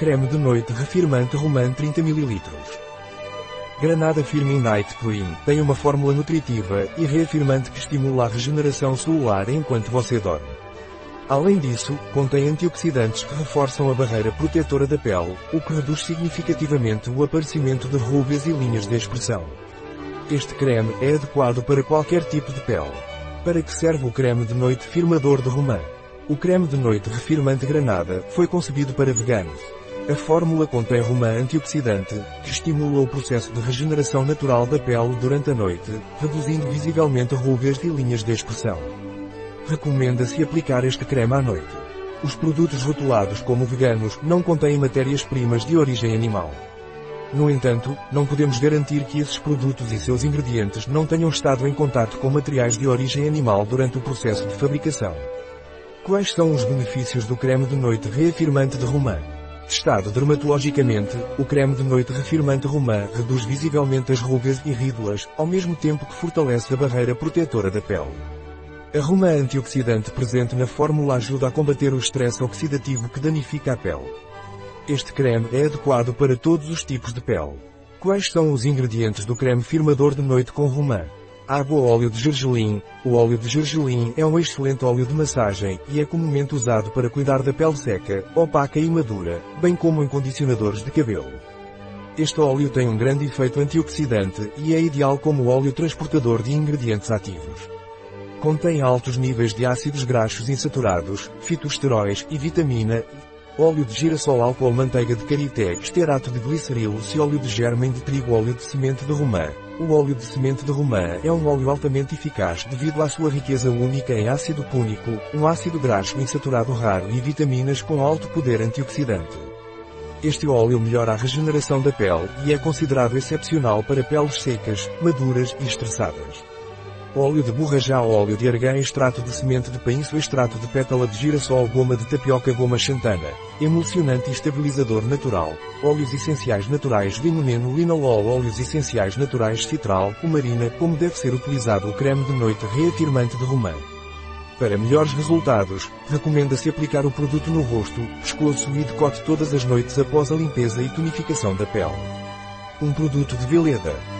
Creme de noite refirmante Roman 30 ml. Granada Firming Night Cream tem uma fórmula nutritiva e reafirmante que estimula a regeneração celular enquanto você dorme. Além disso, contém antioxidantes que reforçam a barreira protetora da pele, o que reduz significativamente o aparecimento de rugas e linhas de expressão. Este creme é adequado para qualquer tipo de pele. Para que serve o creme de noite firmador de Roman? O creme de noite refirmante Granada foi concebido para veganos. A fórmula contém romã antioxidante, que estimula o processo de regeneração natural da pele durante a noite, reduzindo visivelmente rugas e linhas de expressão. Recomenda-se aplicar este creme à noite. Os produtos rotulados como veganos não contêm matérias-primas de origem animal. No entanto, não podemos garantir que esses produtos e seus ingredientes não tenham estado em contato com materiais de origem animal durante o processo de fabricação. Quais são os benefícios do creme de noite reafirmante de romã? Testado dermatologicamente, o creme de noite refirmante romã reduz visivelmente as rugas e rídulas, ao mesmo tempo que fortalece a barreira protetora da pele. A romã antioxidante presente na fórmula ajuda a combater o estresse oxidativo que danifica a pele. Este creme é adequado para todos os tipos de pele. Quais são os ingredientes do creme firmador de noite com romã? Ou óleo de gergelim. O óleo de gergelim é um excelente óleo de massagem e é comumente usado para cuidar da pele seca, opaca e madura, bem como em condicionadores de cabelo. Este óleo tem um grande efeito antioxidante e é ideal como óleo transportador de ingredientes ativos. Contém altos níveis de ácidos graxos insaturados, fitosteróis e vitamina óleo de girassol álcool manteiga de karité esterato de gliceril se óleo de germen de trigo óleo de semente de romã. O óleo de semente de romã é um óleo altamente eficaz devido à sua riqueza única em ácido púnico, um ácido graxo insaturado raro e vitaminas com alto poder antioxidante. Este óleo melhora a regeneração da pele e é considerado excepcional para peles secas, maduras e estressadas. Óleo de borrajá óleo de argã extrato de semente de painço extrato de pétala de girassol goma de tapioca goma xantana. Emulsionante e estabilizador natural. Óleos essenciais naturais veneno linalol óleos essenciais naturais citral, cumarina como deve ser utilizado o creme de noite reafirmante de romã. Para melhores resultados, recomenda-se aplicar o produto no rosto, pescoço e decote todas as noites após a limpeza e tonificação da pele. Um produto de Veleda.